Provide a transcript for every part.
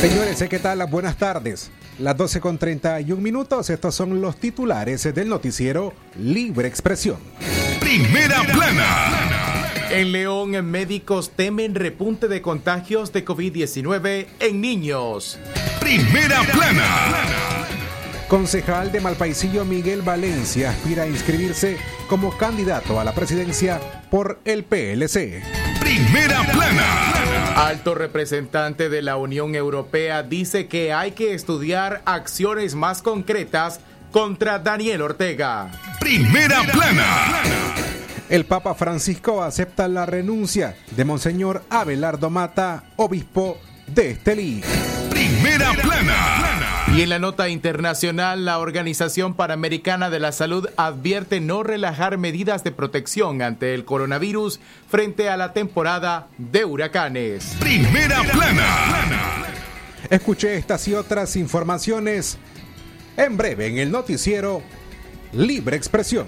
Señores, ¿qué tal? Buenas tardes. Las 12 con 31 minutos, estos son los titulares del noticiero Libre Expresión. Primera plana. En León, médicos temen repunte de contagios de COVID-19 en niños. Primera plana. Concejal de Malpaisillo Miguel Valencia aspira a inscribirse como candidato a la presidencia por el PLC. Primera plana. Alto representante de la Unión Europea dice que hay que estudiar acciones más concretas contra Daniel Ortega. Primera plana. El Papa Francisco acepta la renuncia de Monseñor Abelardo Mata, obispo de Estelí. Primera plana. Y en la nota internacional, la Organización Panamericana de la Salud advierte no relajar medidas de protección ante el coronavirus frente a la temporada de huracanes. Primera plana. Escuché estas y otras informaciones en breve en el noticiero Libre Expresión.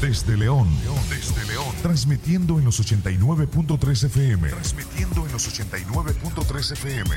Desde León, desde León, transmitiendo en los 89.3 FM. Transmitiendo en los 89.3 FM.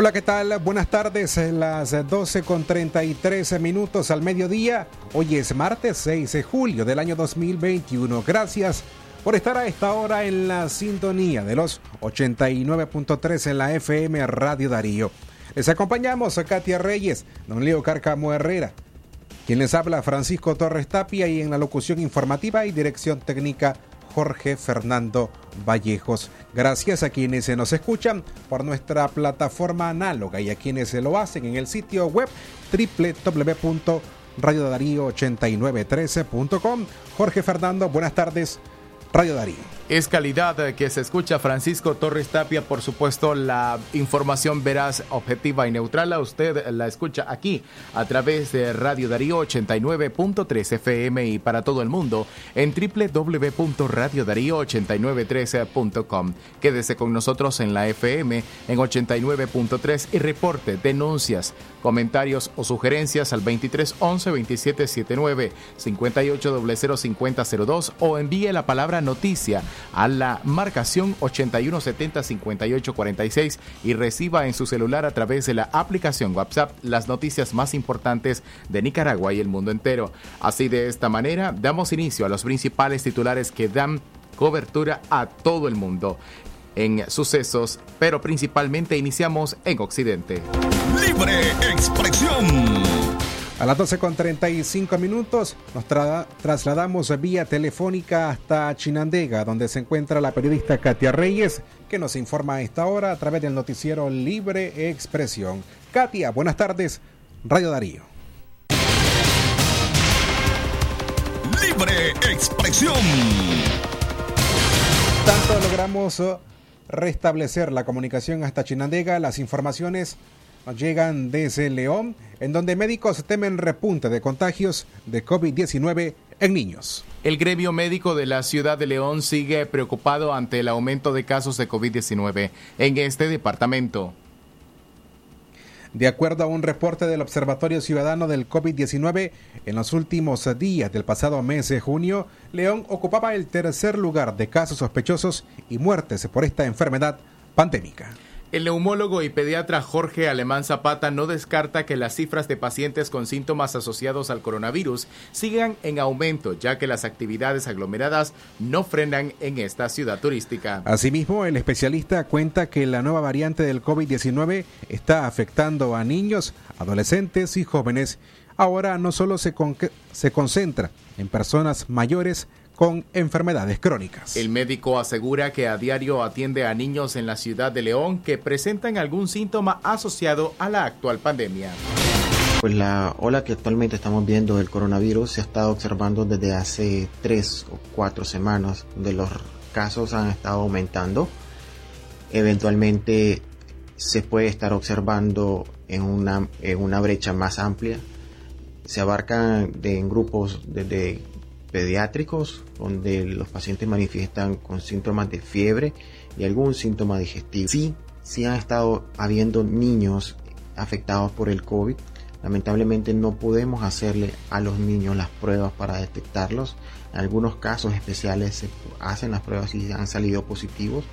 Hola, ¿qué tal? Buenas tardes, las 12 con 33 minutos al mediodía. Hoy es martes 6 de julio del año 2021. Gracias por estar a esta hora en la sintonía de los 89.3 en la FM Radio Darío. Les acompañamos a Katia Reyes, don Leo Carcamo Herrera, quien les habla Francisco Torres Tapia y en la locución informativa y dirección técnica Jorge Fernando Vallejos. Gracias a quienes se nos escuchan por nuestra plataforma análoga y a quienes se lo hacen en el sitio web www.radiodarío8913.com. Jorge Fernando, buenas tardes. Radio Darío. Es calidad que se escucha Francisco Torres Tapia, por supuesto, la información veraz, objetiva y neutral. A usted la escucha aquí a través de Radio Darío 89.3 FM y para todo el mundo en www.radiodarío8913.com. Quédese con nosotros en la FM en 89.3 y reporte denuncias, comentarios o sugerencias al 23 11 27 79 58 5002 o envíe la palabra noticia a la marcación 8170-5846 y reciba en su celular a través de la aplicación WhatsApp las noticias más importantes de Nicaragua y el mundo entero. Así de esta manera damos inicio a los principales titulares que dan cobertura a todo el mundo en sucesos, pero principalmente iniciamos en Occidente. Libre expresión. A las 12 con 35 minutos nos tra- trasladamos vía telefónica hasta Chinandega, donde se encuentra la periodista Katia Reyes, que nos informa a esta hora a través del noticiero Libre Expresión. Katia, buenas tardes, Radio Darío. Libre expresión. Tanto logramos restablecer la comunicación hasta Chinandega, las informaciones llegan desde León, en donde médicos temen repunte de contagios de COVID-19 en niños. El gremio médico de la ciudad de León sigue preocupado ante el aumento de casos de COVID-19 en este departamento. De acuerdo a un reporte del Observatorio Ciudadano del COVID-19, en los últimos días del pasado mes de junio, León ocupaba el tercer lugar de casos sospechosos y muertes por esta enfermedad pandémica. El neumólogo y pediatra Jorge Alemán Zapata no descarta que las cifras de pacientes con síntomas asociados al coronavirus sigan en aumento, ya que las actividades aglomeradas no frenan en esta ciudad turística. Asimismo, el especialista cuenta que la nueva variante del COVID-19 está afectando a niños, adolescentes y jóvenes. Ahora no solo se, se concentra en personas mayores con enfermedades crónicas. El médico asegura que a diario atiende a niños en la ciudad de León que presentan algún síntoma asociado a la actual pandemia. Pues la ola que actualmente estamos viendo del coronavirus se ha estado observando desde hace tres o cuatro semanas, donde los casos han estado aumentando. Eventualmente se puede estar observando en una, en una brecha más amplia. Se abarcan de, en grupos desde pediátricos, donde los pacientes manifiestan con síntomas de fiebre y algún síntoma digestivo. Sí, sí han estado habiendo niños afectados por el COVID. Lamentablemente no podemos hacerle a los niños las pruebas para detectarlos. En algunos casos especiales se hacen las pruebas y han salido positivos.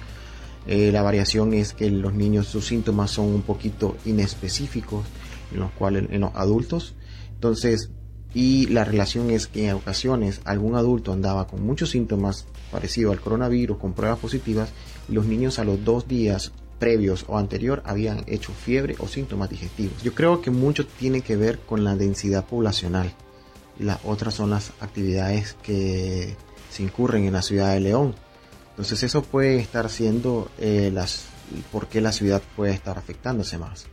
Eh, la variación es que los niños sus síntomas son un poquito inespecíficos en los cuales en los adultos. Entonces y la relación es que en ocasiones algún adulto andaba con muchos síntomas parecidos al coronavirus con pruebas positivas y los niños a los dos días previos o anterior habían hecho fiebre o síntomas digestivos. Yo creo que mucho tiene que ver con la densidad poblacional. Las otras son las actividades que se incurren en la ciudad de León. Entonces eso puede estar siendo eh, las, por qué la ciudad puede estar afectándose más.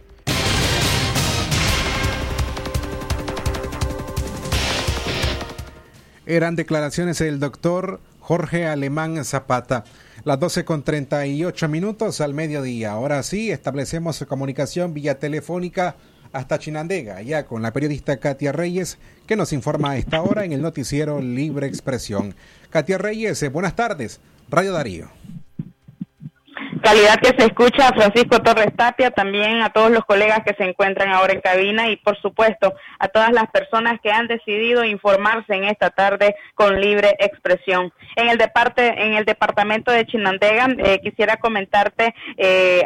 Eran declaraciones del doctor Jorge Alemán Zapata. Las 12 con 38 minutos al mediodía. Ahora sí, establecemos comunicación vía telefónica hasta Chinandega, ya con la periodista Katia Reyes, que nos informa a esta hora en el noticiero Libre Expresión. Katia Reyes, buenas tardes. Radio Darío calidad que se escucha a Francisco Torres Tapia, también a todos los colegas que se encuentran ahora en cabina y por supuesto a todas las personas que han decidido informarse en esta tarde con libre expresión. En el, en el departamento de Chinandega eh, quisiera comentarte, eh,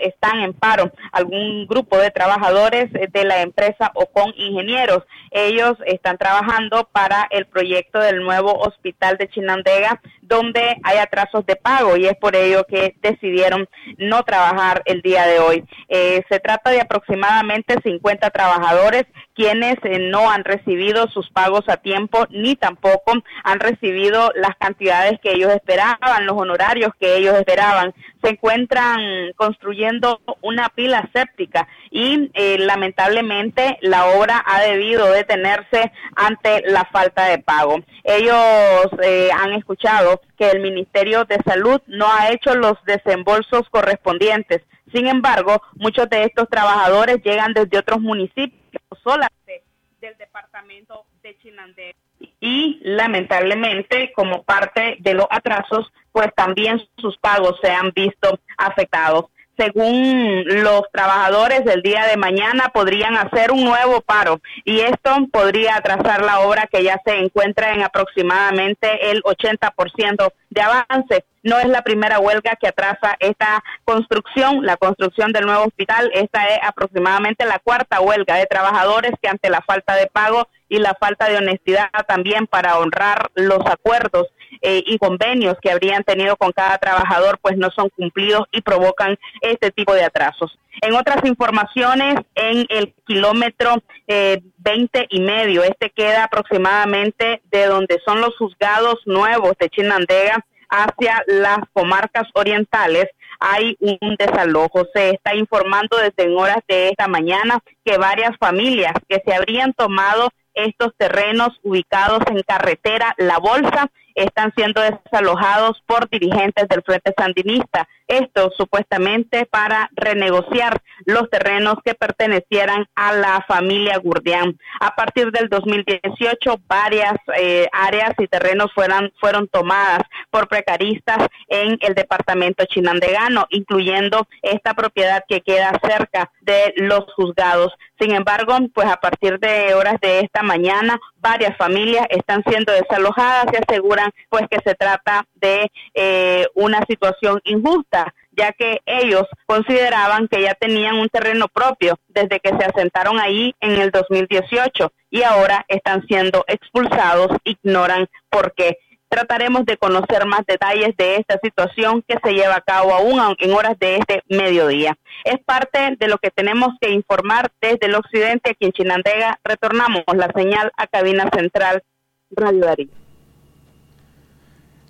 están en paro algún grupo de trabajadores de la empresa Ocon Ingenieros. Ellos están trabajando para el proyecto del nuevo hospital de Chinandega donde hay atrasos de pago y es por ello que decidieron no trabajar el día de hoy. Eh, se trata de aproximadamente 50 trabajadores quienes eh, no han recibido sus pagos a tiempo ni tampoco han recibido las cantidades que ellos esperaban, los honorarios que ellos esperaban. Se encuentran construyendo una pila séptica y eh, lamentablemente la obra ha debido detenerse ante la falta de pago. Ellos han escuchado que el Ministerio de Salud no ha hecho los desembolsos correspondientes. Sin embargo, muchos de estos trabajadores llegan desde otros municipios, solamente del departamento de Chinandé. Y lamentablemente, como parte de los atrasos, pues también sus pagos se han visto afectados según los trabajadores del día de mañana podrían hacer un nuevo paro y esto podría atrasar la obra que ya se encuentra en aproximadamente el 80% de avance. No es la primera huelga que atrasa esta construcción, la construcción del nuevo hospital. Esta es aproximadamente la cuarta huelga de trabajadores que ante la falta de pago y la falta de honestidad también para honrar los acuerdos eh, y convenios que habrían tenido con cada trabajador pues no son cumplidos y provocan este tipo de atrasos. En otras informaciones, en el kilómetro eh, 20 y medio, este queda aproximadamente de donde son los juzgados nuevos de Chinandega hacia las comarcas orientales, hay un desalojo. Se está informando desde horas de esta mañana que varias familias que se habrían tomado estos terrenos ubicados en carretera La Bolsa están siendo desalojados por dirigentes del Frente Sandinista. Esto supuestamente para renegociar los terrenos que pertenecieran a la familia Gurdián. A partir del 2018, varias eh, áreas y terrenos fueron, fueron tomadas por precaristas en el departamento chinandegano, incluyendo esta propiedad que queda cerca de los juzgados. Sin embargo, pues a partir de horas de esta mañana, varias familias están siendo desalojadas y aseguran pues que se trata de eh, una situación injusta ya que ellos consideraban que ya tenían un terreno propio desde que se asentaron ahí en el 2018 y ahora están siendo expulsados, ignoran por qué. Trataremos de conocer más detalles de esta situación que se lleva a cabo aún en horas de este mediodía. Es parte de lo que tenemos que informar desde el occidente aquí en Chinandega. Retornamos la señal a cabina central Radio Darío.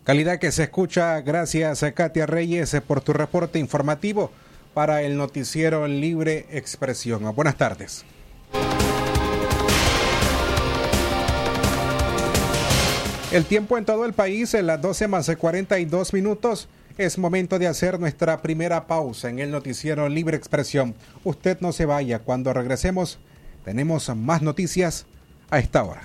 Calidad que se escucha. Gracias, Katia Reyes, por tu reporte informativo para el noticiero Libre Expresión. Buenas tardes. El tiempo en todo el país, en las 12 más de 42 minutos, es momento de hacer nuestra primera pausa en el noticiero Libre Expresión. Usted no se vaya, cuando regresemos tenemos más noticias a esta hora.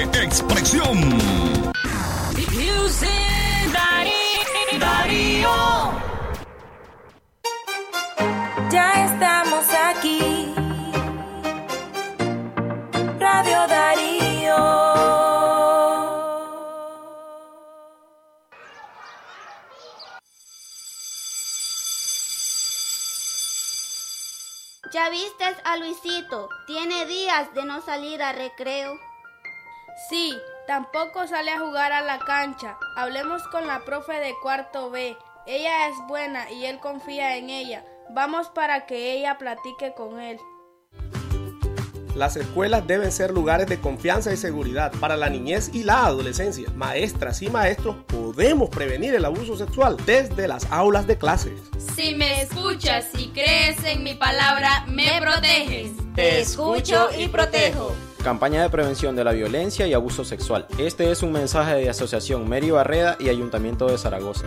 Expresión. Ya estamos aquí. Radio Darío. Ya viste a Luisito, tiene días de no salir a recreo. Sí, tampoco sale a jugar a la cancha. Hablemos con la profe de cuarto B. Ella es buena y él confía en ella. Vamos para que ella platique con él. Las escuelas deben ser lugares de confianza y seguridad para la niñez y la adolescencia. Maestras y maestros podemos prevenir el abuso sexual desde las aulas de clases. Si me escuchas y crees en mi palabra, me proteges. Te escucho y protejo. Campaña de prevención de la violencia y abuso sexual. Este es un mensaje de Asociación Mary Barreda y Ayuntamiento de Zaragoza.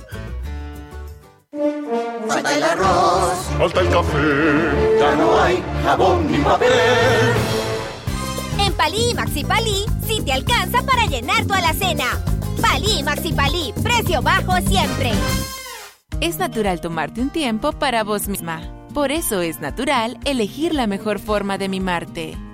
Falta el arroz. Falta el café. Ya no hay jabón ni papel. En Palí y Maxi Palí, sí te alcanza para llenar tu alacena. Palí y Maxi Palí, precio bajo siempre. Es natural tomarte un tiempo para vos misma. Por eso es natural elegir la mejor forma de mimarte.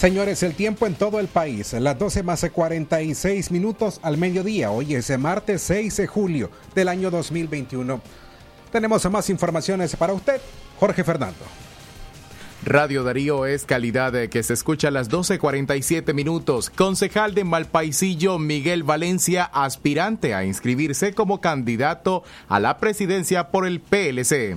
Señores, el tiempo en todo el país, las 12 más 46 minutos al mediodía. Hoy es martes 6 de julio del año 2021. Tenemos más informaciones para usted, Jorge Fernando. Radio Darío es calidad que se escucha a las 12.47 minutos. Concejal de Malpaisillo, Miguel Valencia, aspirante a inscribirse como candidato a la presidencia por el PLC.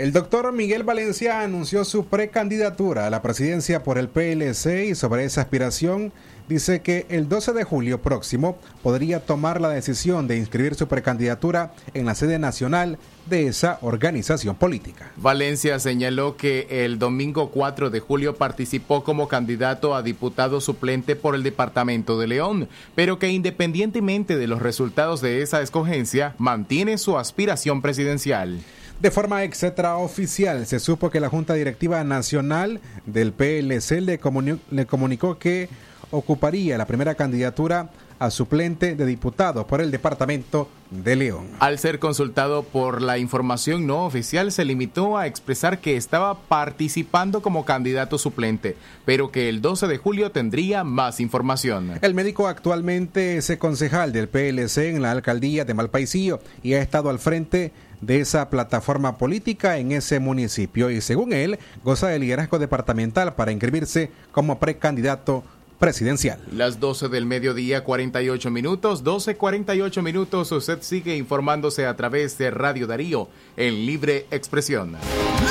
El doctor Miguel Valencia anunció su precandidatura a la presidencia por el PLC y sobre esa aspiración dice que el 12 de julio próximo podría tomar la decisión de inscribir su precandidatura en la sede nacional de esa organización política. Valencia señaló que el domingo 4 de julio participó como candidato a diputado suplente por el departamento de León, pero que independientemente de los resultados de esa escogencia, mantiene su aspiración presidencial. De forma extraoficial, se supo que la Junta Directiva Nacional del PLC le, comuni le comunicó que ocuparía la primera candidatura a suplente de diputado por el departamento de León. Al ser consultado por la información no oficial, se limitó a expresar que estaba participando como candidato suplente, pero que el 12 de julio tendría más información. El médico actualmente es concejal del PLC en la alcaldía de Malpaisillo y ha estado al frente de esa plataforma política en ese municipio y según él goza de liderazgo departamental para inscribirse como precandidato presidencial. Las 12 del mediodía, 48 minutos, 12, 48 minutos. Usted sigue informándose a través de Radio Darío en Libre Expresión.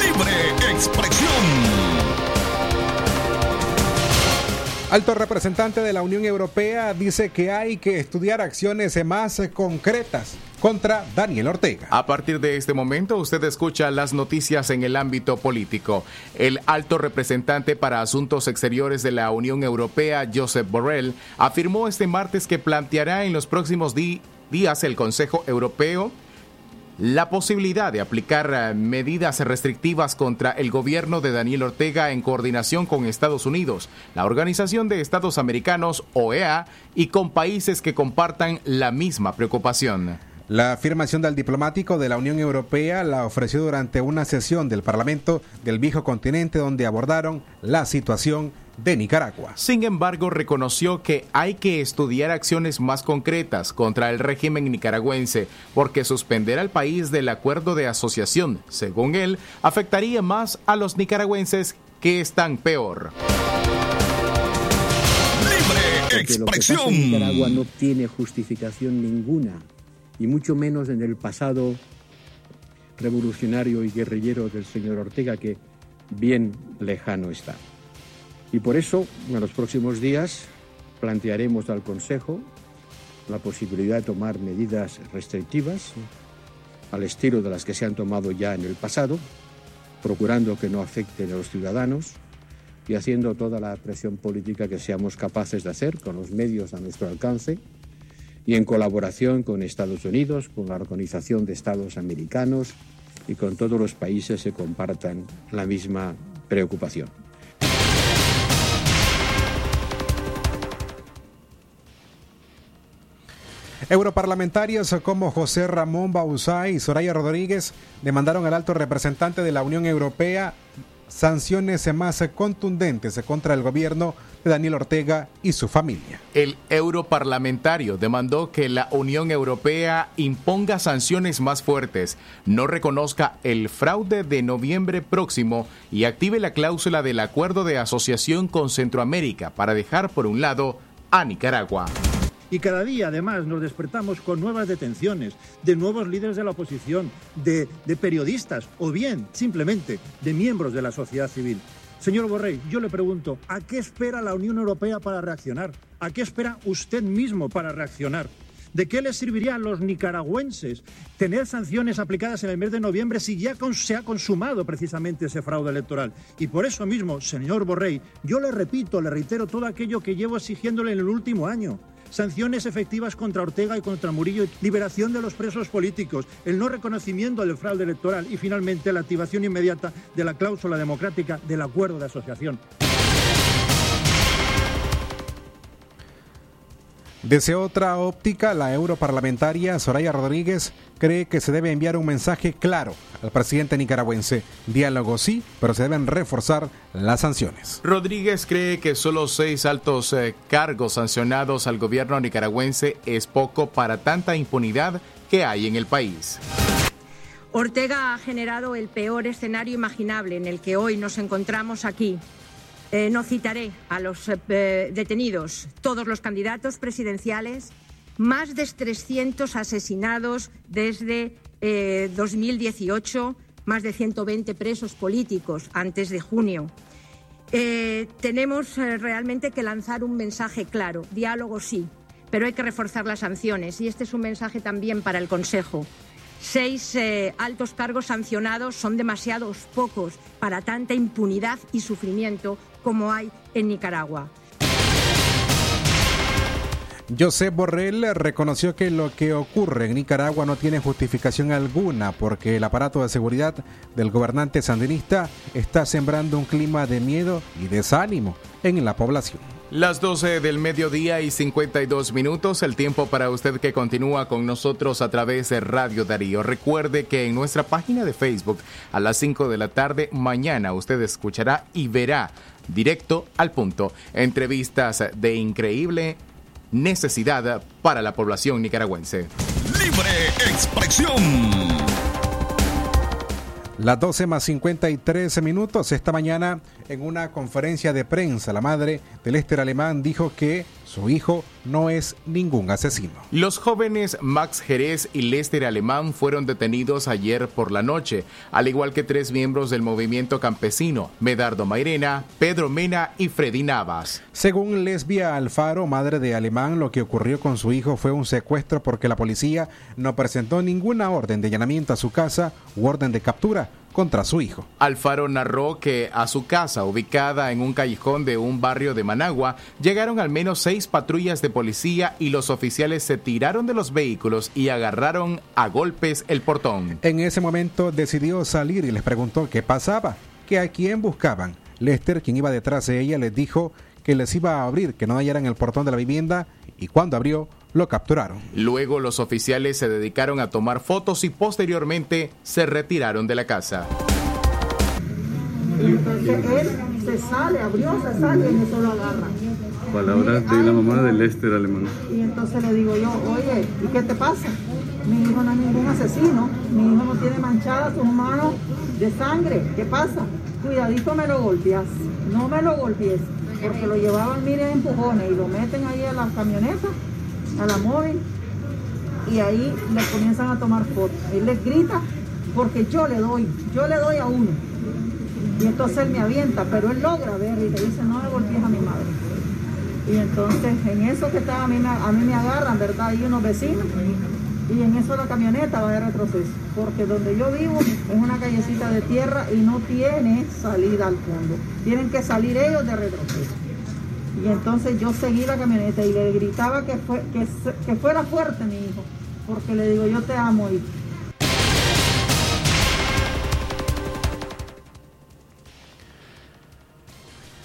Libre Expresión. Alto representante de la Unión Europea dice que hay que estudiar acciones más concretas contra Daniel Ortega. A partir de este momento usted escucha las noticias en el ámbito político. El alto representante para Asuntos Exteriores de la Unión Europea, Josep Borrell, afirmó este martes que planteará en los próximos días el Consejo Europeo la posibilidad de aplicar eh, medidas restrictivas contra el gobierno de Daniel Ortega en coordinación con Estados Unidos, la Organización de Estados Americanos, OEA, y con países que compartan la misma preocupación. La afirmación del diplomático de la Unión Europea la ofreció durante una sesión del Parlamento del viejo continente donde abordaron la situación de Nicaragua. Sin embargo, reconoció que hay que estudiar acciones más concretas contra el régimen nicaragüense, porque suspender al país del acuerdo de asociación, según él, afectaría más a los nicaragüenses que están peor. Libre expresión. Lo que pasa en Nicaragua no tiene justificación ninguna y mucho menos en el pasado revolucionario y guerrillero del señor Ortega, que bien lejano está. Y por eso, en los próximos días, plantearemos al Consejo la posibilidad de tomar medidas restrictivas al estilo de las que se han tomado ya en el pasado, procurando que no afecten a los ciudadanos y haciendo toda la presión política que seamos capaces de hacer con los medios a nuestro alcance y en colaboración con Estados Unidos, con la Organización de Estados Americanos y con todos los países que compartan la misma preocupación. Europarlamentarios como José Ramón Bauzá y Soraya Rodríguez demandaron al alto representante de la Unión Europea sanciones más contundentes contra el gobierno de Daniel Ortega y su familia. El europarlamentario demandó que la Unión Europea imponga sanciones más fuertes, no reconozca el fraude de noviembre próximo y active la cláusula del acuerdo de asociación con Centroamérica para dejar por un lado a Nicaragua. Y cada día, además, nos despertamos con nuevas detenciones de nuevos líderes de la oposición, de, periodistas o bien, simplemente, de miembros de la sociedad civil. Señor Borrell, yo le pregunto, ¿a qué espera la Unión Europea para reaccionar? ¿A qué espera usted mismo para reaccionar? ¿De qué les serviría a los nicaragüenses tener sanciones aplicadas en el mes de noviembre si ya se ha consumado precisamente ese fraude electoral? Y por eso mismo, señor Borrell, yo le repito, le reitero todo aquello que llevo exigiéndole en el último año sanciones efectivas contra Ortega y contra Murillo, liberación de los presos políticos, el no reconocimiento del fraude electoral y finalmente la activación inmediata de la cláusula democrática del acuerdo de asociación. Desde otra óptica, la europarlamentaria Soraya Rodríguez cree que se debe enviar un mensaje claro al presidente nicaragüense. Diálogo sí, pero se deben reforzar las sanciones. Rodríguez cree que solo seis altos eh, cargos sancionados al gobierno nicaragüense es poco para tanta impunidad que hay en el país. Ortega ha generado el peor escenario imaginable en el que hoy nos encontramos aquí. Eh, no citaré a los eh, detenidos, todos los candidatos presidenciales, más de 300 asesinados desde eh, 2018, más de 120 presos políticos antes de junio. Eh, tenemos realmente que lanzar un mensaje claro, diálogo sí, pero hay que reforzar las sanciones y este es un mensaje también para el Consejo. Seis altos cargos sancionados son demasiados pocos para tanta impunidad y sufrimiento como hay en Nicaragua. Josep Borrell reconoció que lo que ocurre en Nicaragua no tiene justificación alguna porque el aparato de seguridad del gobernante sandinista está sembrando un clima de miedo y desánimo en la población. Las 12 del mediodía y 52 minutos, el tiempo para usted que continúa con nosotros a través de Radio Darío. Recuerde que en nuestra página de Facebook a las 5 de la tarde mañana usted escuchará y verá directo al punto entrevistas de increíble necesidad para la población nicaragüense. Libre expresión. Las 12 más 53 minutos esta mañana en una conferencia de prensa la madre del Lester Alemán dijo que su hijo no es ningún asesino. Los jóvenes Max Jerez y Lester Alemán fueron detenidos ayer por la noche, al igual que tres miembros del movimiento campesino, Medardo Mairena, Pedro Mena y Freddy Navas. Según Lesbia Alfaro, madre de Alemán, lo que ocurrió con su hijo fue un secuestro porque la policía no presentó ninguna orden de allanamiento a su casa u orden de captura contra su hijo. Alfaro narró que a su casa, ubicada en un callejón de un barrio de Managua, llegaron al menos seis patrullas de policía y los oficiales se tiraron de los vehículos y agarraron a golpes el portón. En ese momento decidió salir y les preguntó qué pasaba, que a quién buscaban. Lester, quien iba detrás de ella, les dijo que les iba a abrir, que no hallaran el portón de la vivienda y cuando abrió, lo capturaron. Luego los oficiales se dedicaron a tomar fotos y posteriormente se retiraron de la casa. Y entonces él se sale, abrió, se sale y en eso lo agarra. Palabras de la mamá de Lester Alemán. Y entonces le digo yo, oye, ¿y qué te pasa? Mi hijo no es ningún asesino, mi hijo no tiene manchadas sus manos de sangre, ¿qué pasa? Cuidadito me lo golpeas, no me lo golpees, porque lo llevaban, miren, empujones y lo meten ahí a la camioneta, a la móvil, y ahí le comienzan a tomar fotos. Él les grita, porque yo le doy, yo le doy a uno. Y entonces él me avienta, pero él logra ver y le dice, no me golpees a mi madre. Y entonces en eso que estaba a mí, a mí me agarran, ¿verdad? Y unos vecinos. Y en eso la camioneta va de retroceso. Porque donde yo vivo es una callecita de tierra y no tiene salida al fondo. Tienen que salir ellos de retroceso. Y entonces yo seguí la camioneta y le gritaba que, fue, que, que fuera fuerte mi hijo. Porque le digo, yo te amo, hijo.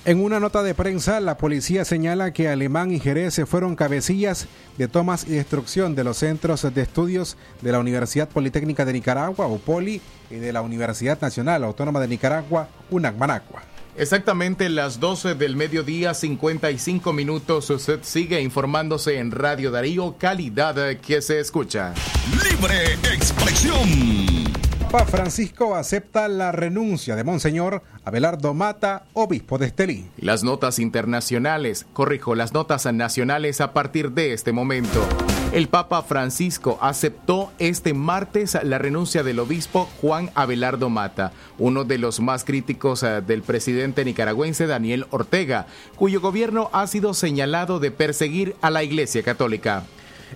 En una nota de prensa, la policía señala que Alemán y Jerez se fueron cabecillas de tomas y destrucción de los centros de estudios de la Universidad Politécnica de Nicaragua, UPOLI, y de la Universidad Nacional Autónoma de Nicaragua, UNAC Managua. Exactamente las 12 del mediodía, 55 minutos. Usted sigue informándose en Radio Darío, calidad que se escucha. Libre expresión. Papa Francisco acepta la renuncia de Monseñor Abelardo Mata, obispo de Estelí. Las notas internacionales, corrijo, las notas nacionales a partir de este momento. El Papa Francisco aceptó este martes la renuncia del obispo Juan Abelardo Mata, uno de los más críticos eh, del presidente nicaragüense Daniel Ortega, cuyo gobierno ha sido señalado de perseguir a la Iglesia Católica.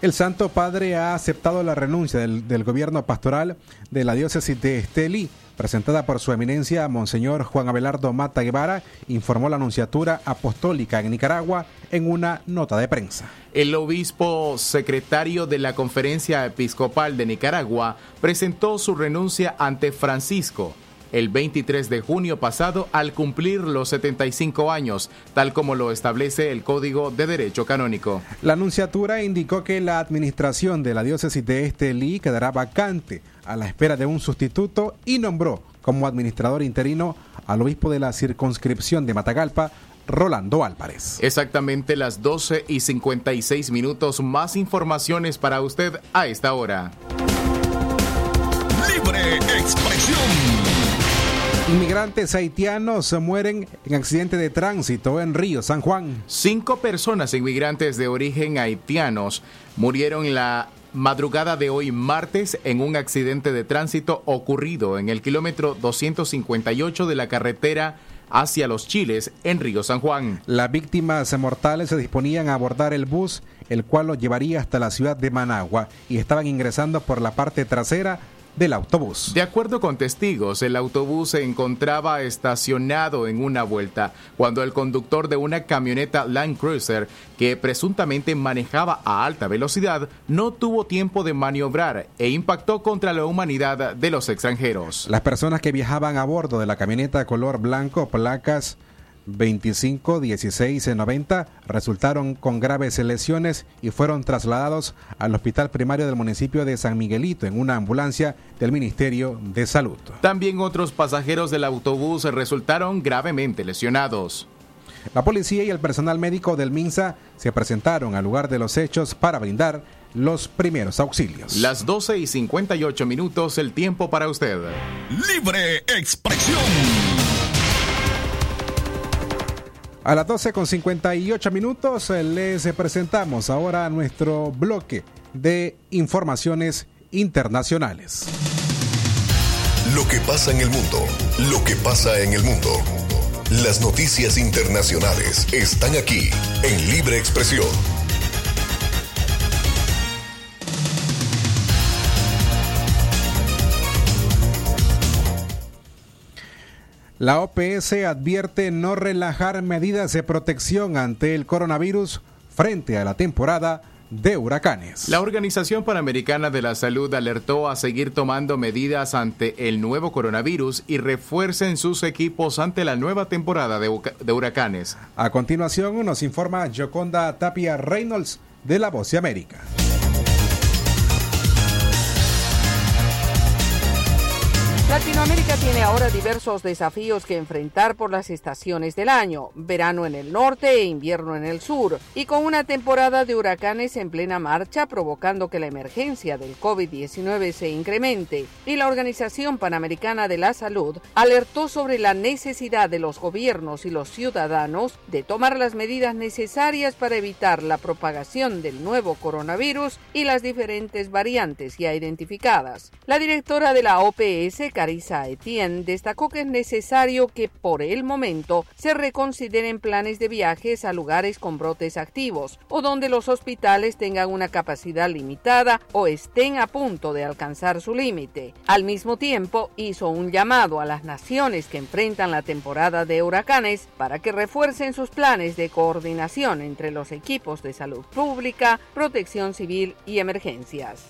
El Santo Padre ha aceptado la renuncia del, gobierno pastoral de la diócesis de Estelí, presentada por su eminencia Monseñor Juan Abelardo Mata Guevara, informó la Anunciatura Apostólica en Nicaragua en una nota de prensa. El obispo secretario de la Conferencia Episcopal de Nicaragua presentó su renuncia ante Francisco el 23 de junio pasado al cumplir los 75 años, tal como lo establece el Código de Derecho Canónico. La Anunciatura indicó que la administración de la diócesis de Estelí quedará vacante a la espera de un sustituto y nombró como administrador interino al obispo de la circunscripción de Matagalpa, Rolando Álvarez. Exactamente las 12 y 56 minutos. Más informaciones para usted a esta hora. Libre Libre Expresión. Inmigrantes haitianos mueren en accidente de tránsito en Río San Juan. Cinco personas inmigrantes de origen haitianos murieron la madrugada de hoy martes en un accidente de tránsito ocurrido en el kilómetro 258 de la carretera hacia los Chiles en Río San Juan. Las víctimas mortales se disponían a abordar el bus, el cual los llevaría hasta la ciudad de Managua y estaban ingresando por la parte trasera del autobús. De acuerdo con testigos, el autobús se encontraba estacionado en una vuelta cuando el conductor de una camioneta Land Cruiser que presuntamente manejaba a alta velocidad no tuvo tiempo de maniobrar e impactó contra la humanidad de los extranjeros. Las personas que viajaban a bordo de la camioneta color blanco, placas 25, 16 90 resultaron con graves lesiones y fueron trasladados al hospital primario del municipio de San Miguelito en una ambulancia del Ministerio de Salud. También otros pasajeros del autobús resultaron gravemente lesionados. La policía y el personal médico del MINSA se presentaron al lugar de los hechos para brindar los primeros auxilios. Las 12 y 58 minutos, el tiempo para usted. Libre expresión. A las 12 con 58 minutos eh, les presentamos ahora nuestro bloque de informaciones internacionales. Lo que pasa en el mundo, lo que pasa en el mundo. Las noticias internacionales están aquí en Libre Expresión. La OPS advierte no relajar medidas de protección ante el coronavirus frente a la temporada de huracanes. La Organización Panamericana de la Salud alertó a seguir tomando medidas ante el nuevo coronavirus y refuercen sus equipos ante la nueva temporada de, de huracanes. A continuación nos informa Joconda Tapia Reynolds de La Voz de América. Latinoamérica tiene ahora diversos desafíos que enfrentar por las estaciones del año, verano en el norte e invierno en el sur, y con una temporada de huracanes en plena marcha provocando que la emergencia del COVID-19 se incremente, y la Organización Panamericana de la Salud alertó sobre la necesidad de los gobiernos y los ciudadanos de tomar las medidas necesarias para evitar la propagación del nuevo coronavirus y las diferentes variantes ya identificadas. La directora de la OPS, Etienne destacó que es necesario que por el momento se reconsideren planes de viajes a lugares con brotes activos o donde los hospitales tengan una capacidad limitada o estén a punto de alcanzar su límite. Al mismo tiempo, hizo un llamado a las naciones que enfrentan la temporada de huracanes para que refuercen sus planes de coordinación entre los equipos de salud pública, protección civil y emergencias.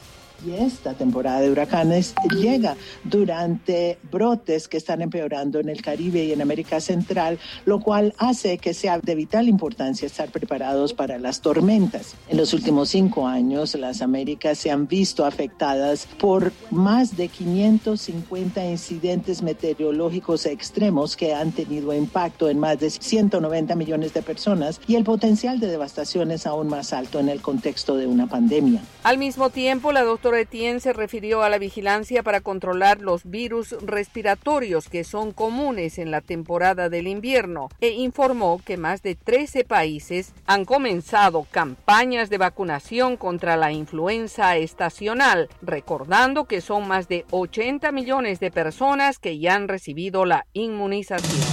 Y esta temporada de huracanes llega durante brotes que están empeorando en el Caribe y en América Central, lo cual hace que sea de vital importancia estar preparados para las tormentas. En los últimos cinco años, las Américas se han visto afectadas por más de 550 incidentes meteorológicos extremos que han tenido impacto en más de 190 millones de personas y el potencial de devastación es aún más alto en el contexto de una pandemia. Al mismo tiempo, la doctora Etienne se refirió a la vigilancia para controlar los virus respiratorios que son comunes en la temporada del invierno e informó que más de 13 países han comenzado campañas de vacunación contra la influenza estacional, recordando que son más de 80 millones de personas que ya han recibido la inmunización.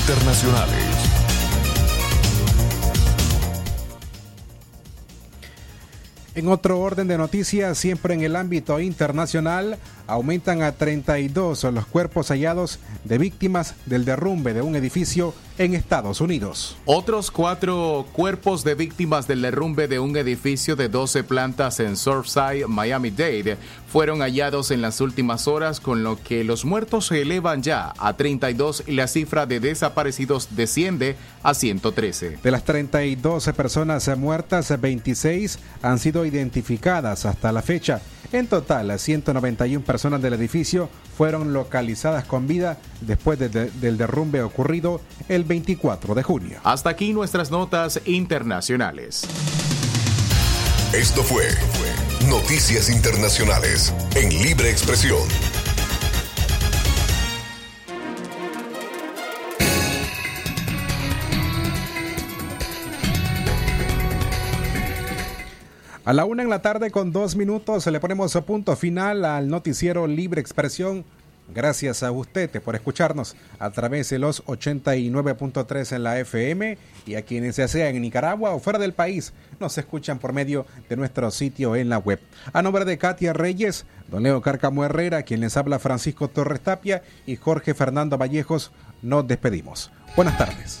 Internacionales. En otro orden de noticias, siempre en el ámbito internacional, aumentan a 32 los cuerpos hallados de víctimas del derrumbe de un edificio en Estados Unidos. Otros cuatro cuerpos de víctimas del derrumbe de un edificio de 12 plantas en Surfside, Miami-Dade, fueron hallados en las últimas horas, con lo que los muertos se elevan ya a 32 y la cifra de desaparecidos desciende a 113. De las 32 personas muertas, 26 han sido identificadas hasta la fecha. En total, 191 personas del edificio fueron localizadas con vida después de, de, del derrumbe ocurrido el 24 de junio. Hasta aquí nuestras notas internacionales. Esto fue Noticias Internacionales en Libre Expresión. A la una en la tarde con dos minutos le ponemos punto final al noticiero Libre Expresión Gracias a usted por escucharnos a través de los 89.3 en la FM y a quienes ya sea en Nicaragua o fuera del país nos escuchan por medio de nuestro sitio en la web. A nombre de Katia Reyes, don Leo Carcamo Herrera, quien les habla Francisco Torres Tapia y Jorge Fernando Vallejos, nos despedimos. Buenas tardes.